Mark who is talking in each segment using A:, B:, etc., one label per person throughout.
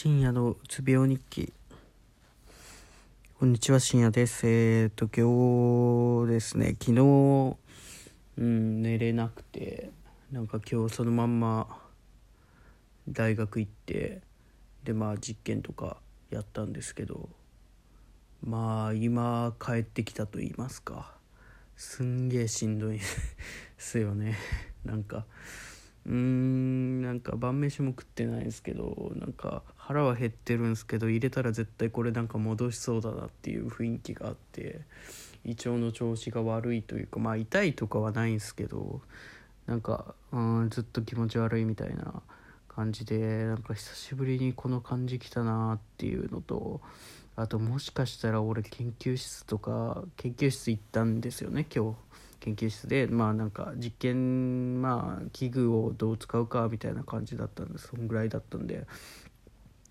A: 深夜のうつ病日記。こんにちは深夜です。えっ、と今日ですね。昨日うん寝れなくてなんか今日そのまんま大学行ってでまあ実験とかやったんですけどまあ今帰ってきたと言いますか。すんげえしんどいっすよね。なんかうーんなんか晩飯も食ってないですけどなんか腹は減ってるんですけど入れたら絶対これなんか戻しそうだなっていう雰囲気があって胃腸の調子が悪いというかまあ痛いとかはないんですけどなんかうんずっと気持ち悪いみたいな感じでなんか久しぶりにこの感じきたなっていうのとあともしかしたら俺研究室とか研究室行ったんですよね今日。研究室でまあなんか実験まあ器具をどう使うかみたいな感じだったんですそんぐらいだったんで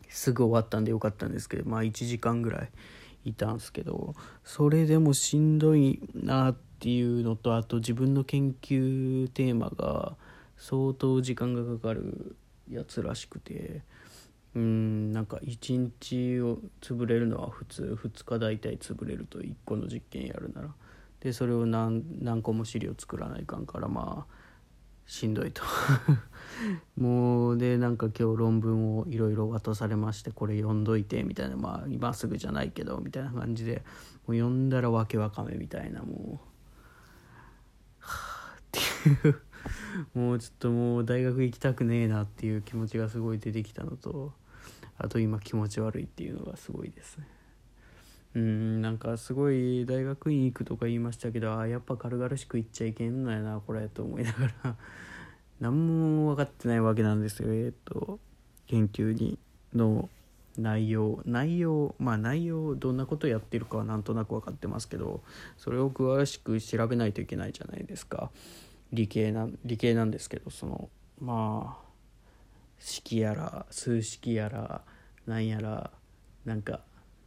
A: すぐ終わったんでよかったんですけどまあ1時間ぐらいいたんですけどそれでもしんどいなっていうのとあと自分の研究テーマが相当時間がかかるやつらしくてうんなんか1日を潰れるのは普通2日大体潰れると1個の実験やるなら。でそれを何何個も資料作らないかんからまあしんどいと。もうでなんか今日論文をいろいろ渡されましてこれ読んどいてみたいなまあ今すぐじゃないけどみたいな感じでもう読んだらわけわかめみたいなもう。はあっていう。もうちょっともう大学行きたくねえなっていう気持ちがすごい出てきたのとあと今気持ち悪いっていうのがすごいですね。うんなんかすごい大学院行くとか言いましたけどあやっぱ軽々しく行っちゃいけんのやなこれと思いながら。何も分かってないわけなんですよえっ、と研究にの内容。内容まあ内容どんなことやってるかはなんとなく分かってますけどそれを詳しく調べないといけないじゃないですか。理系な理系なんですけどそのまあ式やら数式やらなんやらなんか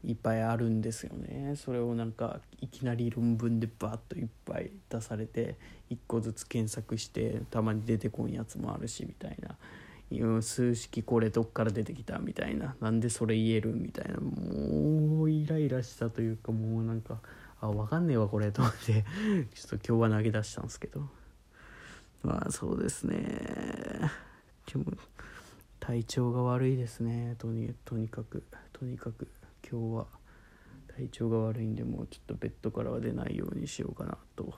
A: いっぱいあるんですよね。それをなんかいきなり論文でバッといっぱい出されて1個ずつ検索してたまに出てこんやつもあるしみたいな。数式これどっから出てきたみたいな。なんでそれ言えるみたいな。もうイライラしたというかもうなんかあ分かんねえわこれと思って。ちょっと今日は投げ出したんですけど。まあそうですね。でも体調が悪いですね。とにとにかく。とにかく。今日は体調が悪いんでもうちょっとベッドからは出ないようにしようかなと。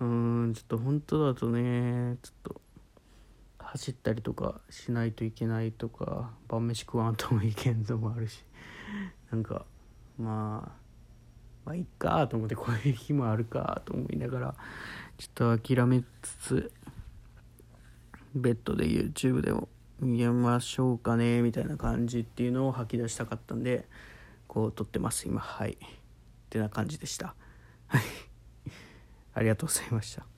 A: うーんちょっと本当だとねちょっと走ったりとかしないといけないとか晩飯食わんともいけんのもあるし。なんかまあまあいっかと思ってこういう日もあるかと思いながらちょっと諦めつつベッドで YouTube でも見ましょうかねみたいな感じっていうのを吐き出したかったんでこう撮ってます今。はい。ってな感じでした。はい。ありがとうございました。